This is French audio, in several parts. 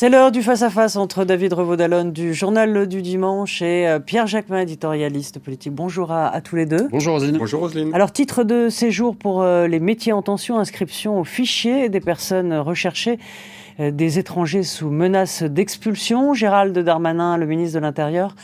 C'est l'heure du face-à-face entre David Revaudalon du Journal du Dimanche et euh, Pierre Jacquemin, éditorialiste politique. Bonjour à, tous les deux. Bonjour Roselyne. Bonjour Roselyne. Alors, titre de séjour pour euh, les métiers en tension, inscription au fichier des personnes recherchées euh, des étrangers sous menace d'expulsion. Gérald Darmanin, le ministre de l'Intérieur,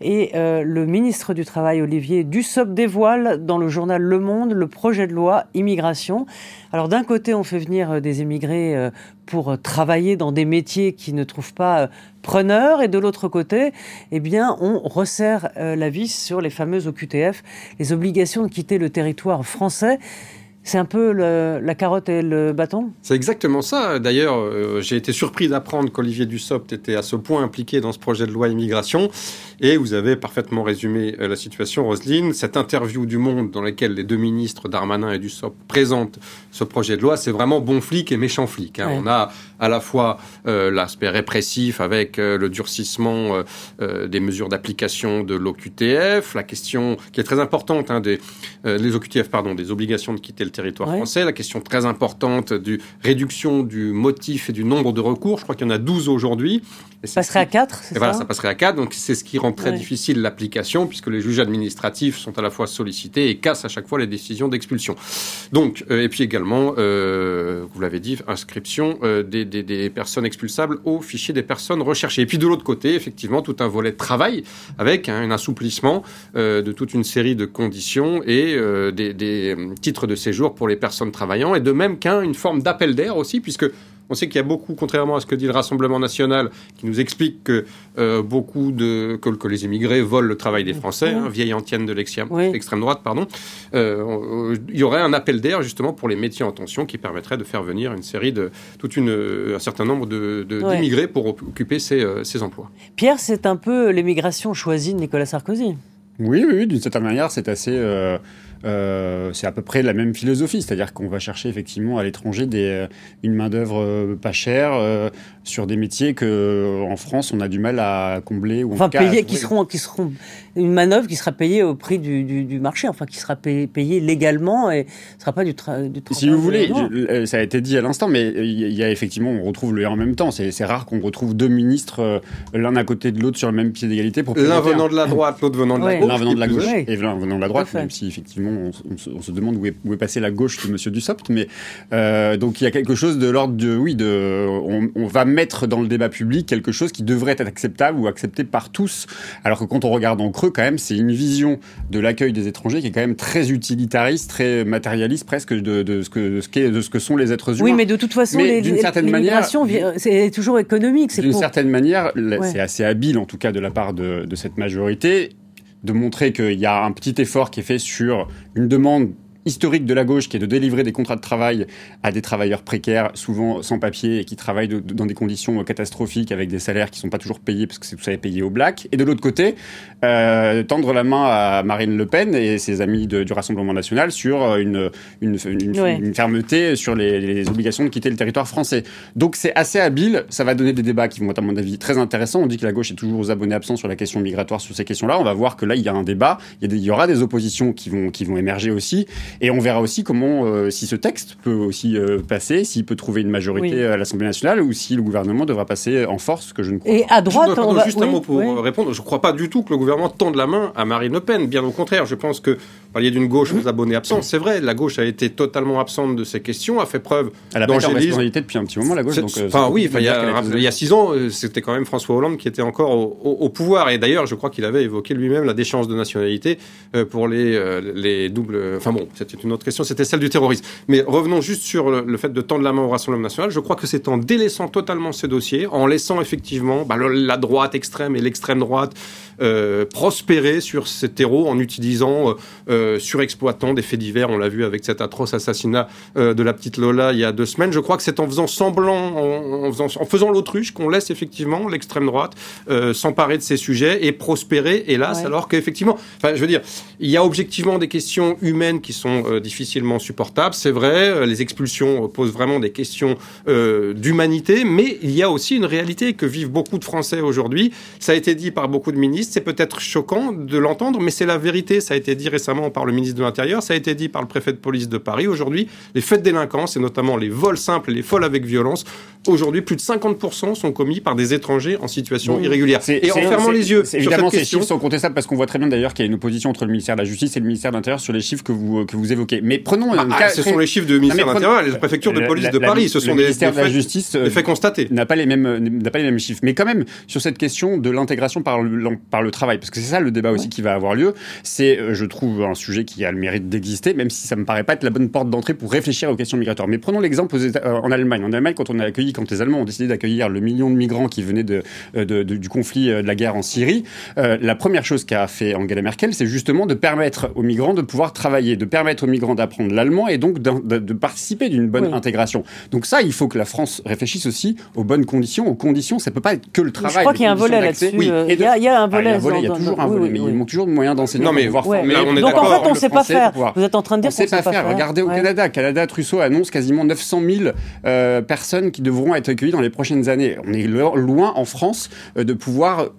et le ministre du Travail, Olivier Dussopt, dévoile dans le journal Le Monde le projet de loi immigration. Alors d'un côté, on fait venir euh, des émigrés euh, pour euh, travailler dans des métiers qui ne trouvent pas preneurs, et de l'autre côté, eh bien, on resserre la vis sur les fameuses OQTF, les obligations de quitter le territoire français. C'est un peu la carotte et le bâton? C'est exactement ça. D'ailleurs, euh, j'ai été surpris d'apprendre qu'Olivier Dussopt était à ce point impliqué dans ce projet de loi immigration. Et vous avez parfaitement résumé euh, la situation, Roselyne. Cette interview du Monde dans laquelle les deux ministres, Darmanin et Dussopt, présentent ce projet de loi, c'est vraiment bon flic et méchant flic. Hein. On a à la fois euh, l'aspect répressif avec le durcissement des mesures d'application de l'OQTF, la question qui est très importante, hein, des, les OQTF, pardon, des obligations de quitter le territoire français, la question très importante du réduction du motif et du nombre de recours. Je crois qu'il y en a 12 aujourd'hui. Ça passerait à 4, c'est ça voilà, ça passerait à 4. Donc c'est ce qui rend très difficile l'application, puisque les juges administratifs sont à la fois sollicités et cassent à chaque fois les décisions d'expulsion. Donc, euh, et puis également, euh, vous l'avez dit, inscription euh, des, des, des, personnes expulsables au fichier des personnes recherchées. Et puis de l'autre côté, effectivement, tout un volet de travail avec un assouplissement de toute une série de conditions et des, des titres de séjour pour les personnes travaillant, et de même qu'un, une forme d'appel d'air aussi, puisque on sait qu'il y a beaucoup, contrairement à ce que dit le Rassemblement national, qui nous explique que euh, beaucoup de que, les immigrés volent le travail des Français, hein, vieille antienne de l'extrême droite, pardon. Euh, il y aurait un appel d'air justement pour les métiers en tension qui permettrait de faire venir une série de toute une un certain nombre de, d'immigrés pour occuper ces, euh, ces emplois. Pierre, c'est un peu l'émigration choisie de Nicolas Sarkozy. Oui, oui, d'une certaine manière, c'est assez. Euh, euh, c'est à peu près la même philosophie, c'est-à-dire qu'on va chercher effectivement à l'étranger des, une main-d'œuvre pas chère sur des métiers que en France on a du mal à combler. Ou enfin, payer, qui seront, qui seront une manœuvre qui sera payée au prix du, du, marché, enfin qui sera payée, légalement et ne sera pas du, travail. Si vous voulez, ça a été dit à l'instant, mais il y a effectivement, on retrouve le en même temps. C'est rare qu'on retrouve deux ministres l'un à côté de l'autre sur le même pied d'égalité pour. L'un venant de la droite, l'autre venant de la gauche l'un venant de la gauche et l'un venant de la droite, même si effectivement on, se demande où est, où est passée la gauche de Monsieur Dussopt. Mais euh, donc il y a quelque chose de l'ordre de oui, de on, va mettre dans le débat public quelque chose qui devrait être acceptable ou accepté par tous. Alors que quand on regarde en creux, quand même, c'est une vision de l'accueil des étrangers qui est quand même très utilitariste, très matérialiste presque de, ce que ce de ce que sont les êtres humains. Oui, mais de toute façon, l'immigration, c'est toujours économique. D'une certaine manière, c'est assez habile en tout cas de la part de, de cette majorité de montrer qu'il y a un petit effort qui est fait sur une demande historique de la gauche qui est de délivrer des contrats de travail à des travailleurs précaires, souvent sans papier et qui travaillent dans des conditions catastrophiques avec des salaires qui sont pas toujours payés parce que c'est tout ça payé au black. Et de l'autre côté, euh, tendre la main à Marine Le Pen et ses amis du Rassemblement national sur euh, une, une, une, fermeté sur les, les, obligations de quitter le territoire français. Donc c'est assez habile. Ça va donner des débats qui vont être à mon avis très intéressants. On dit que la gauche est toujours aux abonnés absents sur la question migratoire sur ces questions-là. On va voir que là il y a un débat. Il y, il y aura des oppositions qui vont qui vont émerger aussi. Et on verra aussi comment, euh, si ce texte peut aussi euh, passer, s'il peut trouver une majorité à l'Assemblée nationale ou si le gouvernement devra passer en force, ce que je ne crois Et à droite, on va... juste un mot pour répondre. Je ne crois pas du tout que le gouvernement tende la main à Marine Le Pen. Bien au contraire, je pense que parliez d'une gauche aux abonnés absents. C'est vrai, la gauche a été totalement absente de ces questions, a fait preuve d'angélisme. Elle depuis un petit moment, la gauche. Donc, euh, enfin, oui, il y, a, il y a six ans, c'était quand même François Hollande qui était encore au, pouvoir. Et d'ailleurs, je crois qu'il avait évoqué lui-même la déchéance de nationalité pour les, les doubles. Enfin bon, c'était une autre question, c'était celle du terrorisme. Mais revenons juste sur le, fait de tendre la main au Rassemblement national. Je crois que c'est en délaissant totalement ces dossiers, en laissant effectivement bah, la droite extrême et l'extrême droite euh, prospérer sur ces terreaux en utilisant, euh, euh, surexploitant des faits divers. On l'a vu avec cet atroce assassinat de la petite Lola il y a deux semaines. Je crois que c'est en faisant semblant, en, faisant, en faisant l'autruche, qu'on laisse effectivement l'extrême droite s'emparer de ces sujets et prospérer, hélas, alors qu'effectivement, enfin, je veux dire, il y a objectivement des questions humaines qui sont difficilement supportables. C'est vrai, les expulsions posent vraiment des questions d'humanité, mais il y a aussi une réalité que vivent beaucoup de Français aujourd'hui. Ça a été dit par beaucoup de ministres C'est peut-être choquant de l'entendre, mais c'est la vérité. Ça a été dit récemment par le ministre de l'Intérieur, ça a été dit par le préfet de police de Paris. Aujourd'hui, les faits de délinquance, et notamment les vols simples et les vols avec violence, aujourd'hui, plus de 50% sont commis par des étrangers en situation irrégulière. Et en fermant les yeux, évidemment, ces chiffres sont contestables parce qu'on voit très bien d'ailleurs qu'il y a une opposition entre le ministère de la Justice et le ministère de l'Intérieur sur les chiffres que vous, que vous évoquez. Mais prenons. Ah, ah, ce sont les chiffres du ministère de l'Intérieur et la préfecture de police de Paris. Ce sont des, des, de la Justice, des faits constatés. N'a pas, les mêmes, n'a pas les mêmes chiffres. Mais quand même, sur cette question de l'intégration par par le travail, parce que c'est ça le débat aussi qui va avoir lieu, c'est, euh, je trouve, un sujet qui a le mérite d'exister, même si ça me paraît pas être la bonne porte d'entrée pour réfléchir aux questions migratoires. Mais prenons l'exemple euh, en Allemagne. En Allemagne, quand on a accueilli, quand les Allemands ont décidé d'accueillir le million de migrants qui venaient de, euh, de, du conflit de la guerre en Syrie, la première chose qu'a fait Angela Merkel, c'est justement de permettre aux migrants de pouvoir travailler, de permettre aux migrants d'apprendre l'allemand et donc de, de participer d'une bonne intégration. Donc ça, il faut que la France réfléchisse aussi aux bonnes conditions, aux conditions. Ça peut pas être que le travail. Je crois qu'il y a un volet là-dessus. il, il y a un volet. Il y a, toujours un volet, mais il manque toujours de moyens d'enseignement. Non, mais, voir mais on est donc en fait, on ne sait pas faire. Vous êtes en train de dire qu'on ne sait pas faire. Regardez au Canada. Canada, Trousseau annonce quasiment 900 000 euh, personnes qui devront être accueillies dans les prochaines années. On est loin en France euh, de pouvoir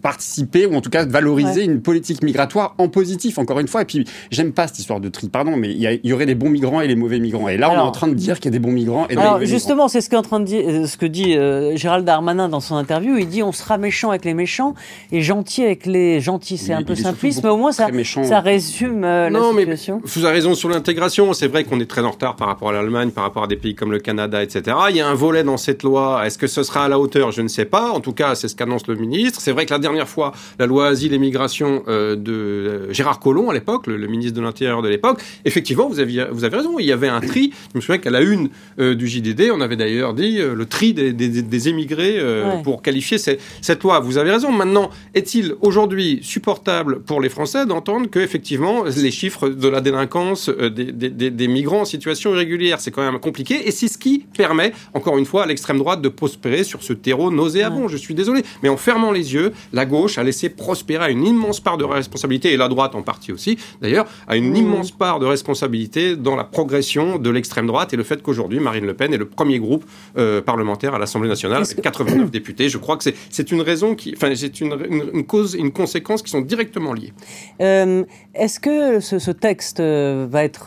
participer ou en tout cas valoriser une politique migratoire en positif encore une fois. Et puis j'aime pas cette histoire de tri pardon mais il y, aurait des bons migrants et les mauvais migrants. Et là on est en train de dire qu'il y a des bons migrants et des alors, justement c'est ce qu'est en train de dire euh, ce que dit euh, Gérald Darmanin dans son interview. Il dit on sera méchant avec les méchants et gentil avec les gentils. C'est un peu simpliste mais au moins ça ça résume euh, non, la situation. mais vous avez raison sur l'intégration. C'est vrai qu'on est très en retard par rapport à l'Allemagne par rapport à des pays comme le Canada etc il y a un volet dans cette loi. Est-ce que ce sera à la hauteur? Je ne sais pas. En tout cas c'est ce qu'annonce le ministre. C'est vrai que la dernière fois la loi Asile et Migration euh, de euh, Gérard Collomb à l'époque, le, ministre de l'Intérieur de l'époque. Effectivement, vous, aviez, vous avez raison, il y avait un tri. Je me souviens qu'à la une euh, du JDD, on avait d'ailleurs dit le tri des, des, émigrés pour qualifier cette loi. Vous avez raison. Maintenant, est-il aujourd'hui supportable pour les Français d'entendre que effectivement les chiffres de la délinquance des, migrants en situation irrégulière, c'est quand même compliqué? Et c'est ce qui permet, encore une fois, à l'extrême droite de prospérer sur ce terreau nauséabond. Je suis désolé, mais en fermant les yeux, la gauche a laissé prospérer à une immense part de responsabilité, et la droite en partie aussi, d'ailleurs, a une immense part de responsabilité dans la progression de l'extrême droite et le fait qu'aujourd'hui, Marine Le Pen est le premier groupe euh, parlementaire à l'Assemblée nationale, avec 89 députés. Je crois que c'est une raison qui, enfin, c'est une, une, cause, une conséquence qui sont directement liées. Euh, est-ce que ce, texte euh, va être,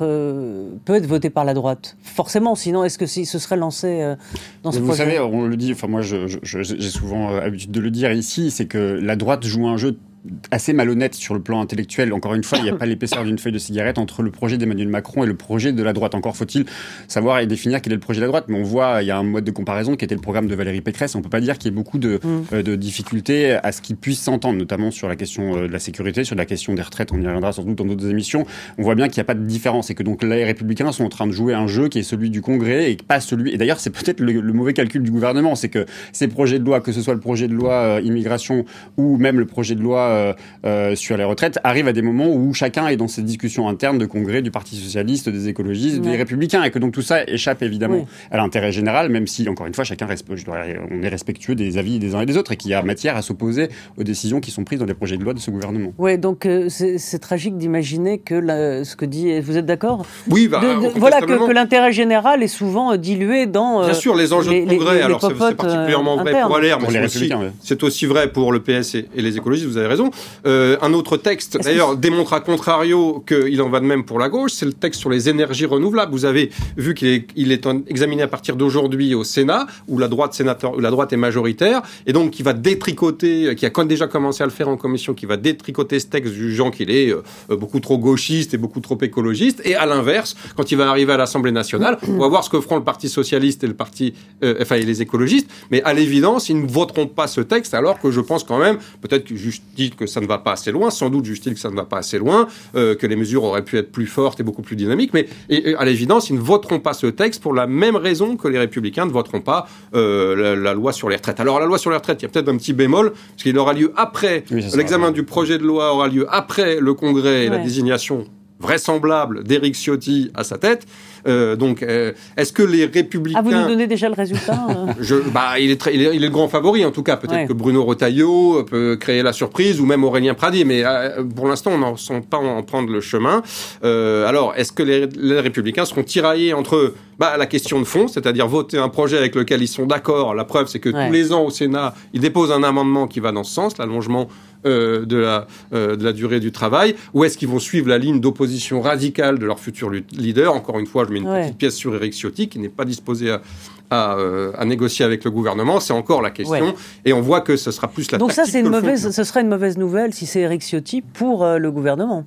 peut être voté par la droite? Forcément, sinon, est-ce que si ce serait lancé dans ce Vous projet? savez, on le dit, enfin moi j'ai souvent l'habitude de le dire ici, c'est que la droite joue un jeu assez malhonnête sur le plan intellectuel. Encore une fois, il n'y a pas l'épaisseur d'une feuille de cigarette entre le projet d'Emmanuel Macron et le projet de la droite. Encore faut-il savoir et définir quel est le projet de la droite. Mais on voit, il y a un mode de comparaison qui était le programme de Valérie Pécresse. On ne peut pas dire qu'il y ait beaucoup de, mm. euh, de difficultés à ce qu'ils puissent s'entendre, notamment sur la question euh, de la sécurité, sur la question des retraites. On y reviendra sans doute dans d'autres émissions. On voit bien qu'il n'y a pas de différence et que donc les Républicains sont en train de jouer un jeu qui est celui du Congrès et pas celui. Et d'ailleurs, c'est peut-être le, mauvais calcul du gouvernement, c'est que ces projets de loi, que ce soit le projet de loi euh, immigration ou même le projet de loi euh, sur les retraites arrive à des moments où chacun est dans ces discussions internes de congrès du Parti socialiste, des écologistes, des républicains, et que donc tout ça échappe évidemment à l'intérêt général, même si encore une fois chacun on est respectueux des avis des uns et des autres et qu'il y a matière à s'opposer aux décisions qui sont prises dans les projets de loi de ce gouvernement. Oui, donc euh, c'est tragique d'imaginer que ce que dit, vous êtes d'accord? Oui, bah, voilà que, l'intérêt général est souvent euh, dilué dans. Bien sûr, les enjeux de congrès. alors c'est particulièrement vrai pour LR, mais c'est aussi, vrai pour le PS et, les écologistes. Vous avez raison un autre texte, d'ailleurs, démontre à contrario qu'il en va de même pour la gauche, c'est le texte sur les énergies renouvelables. Vous avez vu qu'il est, il est examiné à partir d'aujourd'hui au Sénat, où la droite sénateur, où la droite est majoritaire, et donc qui va détricoter, qui a déjà commencé à le faire en commission, qui va détricoter ce texte jugeant qu'il est euh, beaucoup trop gauchiste et beaucoup trop écologiste. Et à l'inverse, quand il va arriver à l'Assemblée nationale, on va voir ce que feront le Parti socialiste et le Parti, euh, enfin, et les écologistes. Mais à l'évidence, ils ne voteront pas ce texte, alors que je pense quand même, peut-être que que ça ne va pas assez loin. Sans doute juge-t-il que ça ne va pas assez loin, euh, que les mesures auraient pu être plus fortes et beaucoup plus dynamiques. Mais et, à l'évidence, ils ne voteront pas ce texte pour la même raison que les républicains ne voteront pas euh, la, loi sur les retraites. Alors la loi sur les retraites, il y a peut-être un petit bémol, parce qu'il aura lieu après, l'examen du projet de loi aura lieu après le Congrès et la désignation vraisemblable d'Éric Ciotti à sa tête. Donc, est-ce que les républicains... Ah, vous nous donnez déjà le résultat je, bah, il, est très, il, est, le grand favori, en tout cas. Peut-être que Bruno Retailleau peut créer la surprise, ou même Aurélien Pradi, mais pour l'instant, on n'en sent pas en prendre le chemin. alors, est-ce que les, les républicains seront tiraillés entre bah, la question de fond, c'est-à-dire voter un projet avec lequel ils sont d'accord. La preuve, c'est que tous les ans au Sénat, ils déposent un amendement qui va dans ce sens, l'allongement euh, de, la, euh, de la durée du travail, ou est-ce qu'ils vont suivre la ligne d'opposition radicale de leur futur leader? Encore une fois, je mets une petite pièce sur Eric Ciotti, qui n'est pas disposé à, à, euh, à, négocier avec le gouvernement, c'est encore la question. Et on voit que ce sera plus la Donc ça, c'est une mauvaise, ce serait une mauvaise nouvelle si c'est Eric Ciotti pour le gouvernement.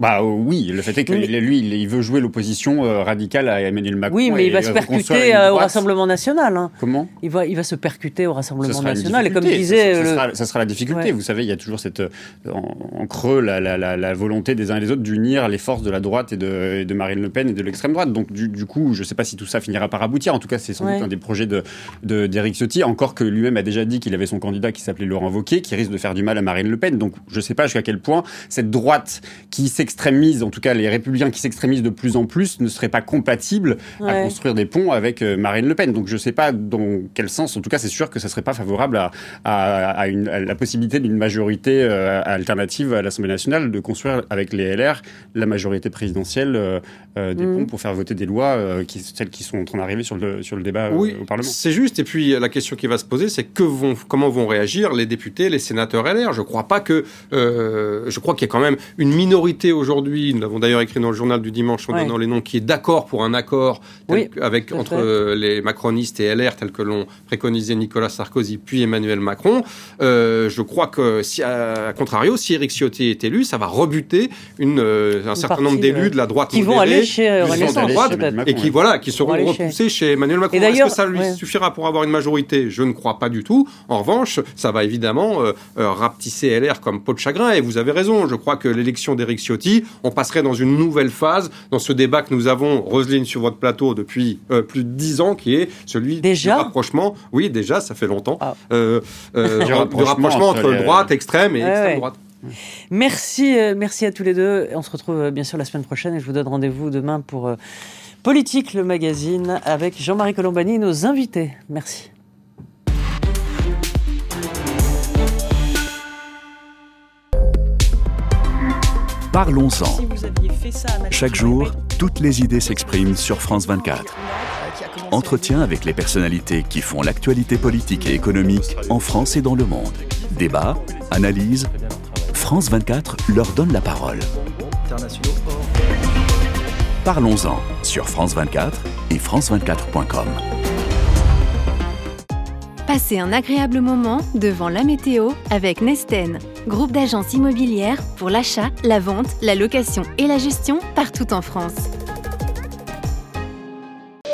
Bah euh, oui, le fait est que lui, il veut jouer l'opposition euh, radicale à Emmanuel Macron. Oui, mais il va se percuter euh, au Rassemblement national. Hein. Comment? Il va, il va se percuter au Rassemblement national. Et comme disait, ça, sera, la difficulté. Vous savez, il y a toujours cette en, creux la, la, la, volonté des uns et des autres d'unir les forces de la droite et de, de Marine Le Pen et de l'extrême droite. Donc du, du, coup, je ne sais pas si tout ça finira par aboutir. En tout cas, c'est sans doute un des projets de d'Éric Ciotti. Encore que lui-même a déjà dit qu'il avait son candidat qui s'appelait Laurent Wauquiez, qui risque de faire du mal à Marine Le Pen. Donc je ne sais pas jusqu'à quel point cette droite qui s'extrémise, en tout cas les républicains qui s'extrémisent de plus en plus, ne seraient pas compatibles à construire des ponts avec euh, Marine Le Pen. Donc je ne sais pas dans quel sens, en tout cas c'est sûr que ça ne serait pas favorable à, à, une, la possibilité d'une majorité euh, alternative à l'Assemblée nationale de construire avec les LR la majorité présidentielle euh, des mm. ponts pour faire voter des lois, qui, celles qui sont en train d'arriver sur le, sur le débat au Parlement. C'est juste, et puis la question qui va se poser, c'est que vont, comment vont réagir les députés, les sénateurs LR Je ne crois pas que... je crois qu'il y a quand même une minorité aujourd'hui nous l'avons d'ailleurs écrit dans le journal du dimanche en donnant les noms, qui est d'accord pour un accord avec, entre euh, les macronistes et LR, tel que l'ont préconisé Nicolas Sarkozy puis Emmanuel Macron. Euh, je crois que, si, à, contrario, si Eric Ciotti est élu, ça va rebuter une, euh, un certain nombre d'élus de la droite qui vont aller chez droite, et qui voilà, qui seront repoussés chez... Emmanuel Macron. Est-ce que ça lui suffira pour avoir une majorité? Je ne crois pas du tout. En revanche, ça va évidemment rapetisser LR comme peau de chagrin. Et vous avez raison. Je crois que l'élection d'Eric Ciotti, on passerait dans une nouvelle phase dans ce débat que nous avons, Roselyne, sur votre plateau depuis euh, plus de dix ans, qui est celui du rapprochement. Oui, déjà, ça fait longtemps. Ah. Euh, euh, du, rapprochement, entre, droite, extrême et extrême droite. Merci, merci à tous les deux. On se retrouve bien sûr la semaine prochaine et je vous donne rendez-vous demain pour Politique, le magazine, avec Jean-Marie Colombani et nos invités. Merci. Parlons-en. Chaque jour, toutes les idées s'expriment sur France 24. Entretien avec les personnalités qui font l'actualité politique et économique en France et dans le monde. Débat, analyse. France 24 leur donne la parole. Parlons-en sur France 24 et France24.com. Passez un agréable moment devant la météo avec Nesten, groupe d'agences immobilières pour l'achat, la vente, la location et la gestion partout en France.